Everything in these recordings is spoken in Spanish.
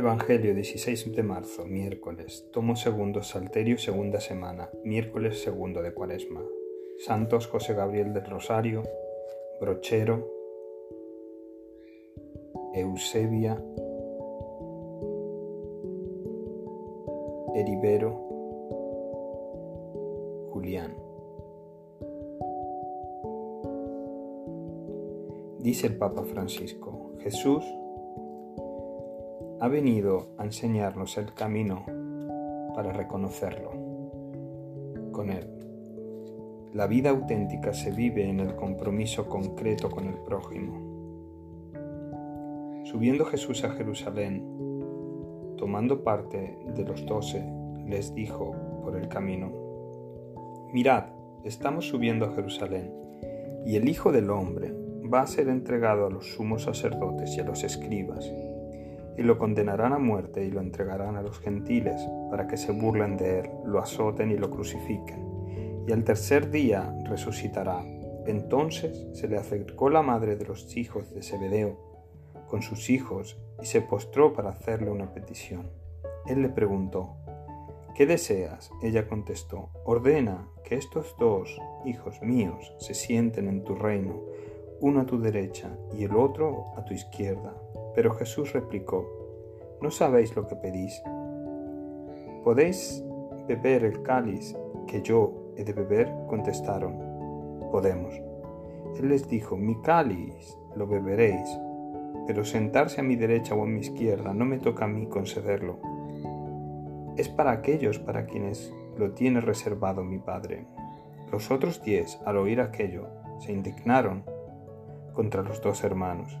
Evangelio 16 de marzo, miércoles, tomo segundo, salterio, segunda semana, miércoles segundo de cuaresma. Santos José Gabriel del Rosario, Brochero, Eusebia, Eribero, Julián. Dice el Papa Francisco, Jesús ha venido a enseñarnos el camino para reconocerlo con Él. La vida auténtica se vive en el compromiso concreto con el prójimo. Subiendo Jesús a Jerusalén, tomando parte de los doce, les dijo por el camino, Mirad, estamos subiendo a Jerusalén, y el Hijo del Hombre va a ser entregado a los sumos sacerdotes y a los escribas y lo condenarán a muerte y lo entregarán a los gentiles, para que se burlen de él, lo azoten y lo crucifiquen. Y al tercer día resucitará. Entonces se le acercó la madre de los hijos de Zebedeo con sus hijos y se postró para hacerle una petición. Él le preguntó, ¿qué deseas? Ella contestó, ordena que estos dos hijos míos se sienten en tu reino, uno a tu derecha y el otro a tu izquierda. Pero Jesús replicó, ¿no sabéis lo que pedís? ¿Podéis beber el cáliz que yo he de beber? Contestaron, podemos. Él les dijo, mi cáliz lo beberéis, pero sentarse a mi derecha o a mi izquierda no me toca a mí concederlo. Es para aquellos para quienes lo tiene reservado mi Padre. Los otros diez, al oír aquello, se indignaron contra los dos hermanos.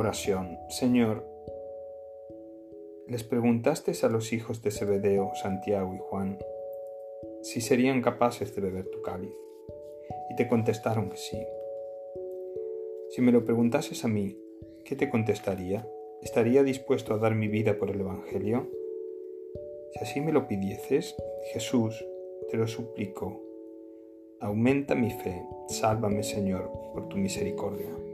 Oración. Señor, les preguntaste a los hijos de Zebedeo, Santiago y Juan si serían capaces de beber tu cáliz, y te contestaron que sí. Si me lo preguntases a mí, ¿qué te contestaría? ¿Estaría dispuesto a dar mi vida por el Evangelio? Si así me lo pidieses, Jesús, te lo suplico, aumenta mi fe, sálvame Señor, por tu misericordia.